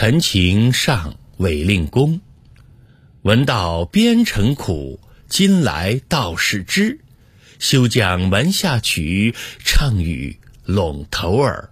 陈情上委令公，闻道边城苦，今来道士知。休将门下曲，唱与陇头儿。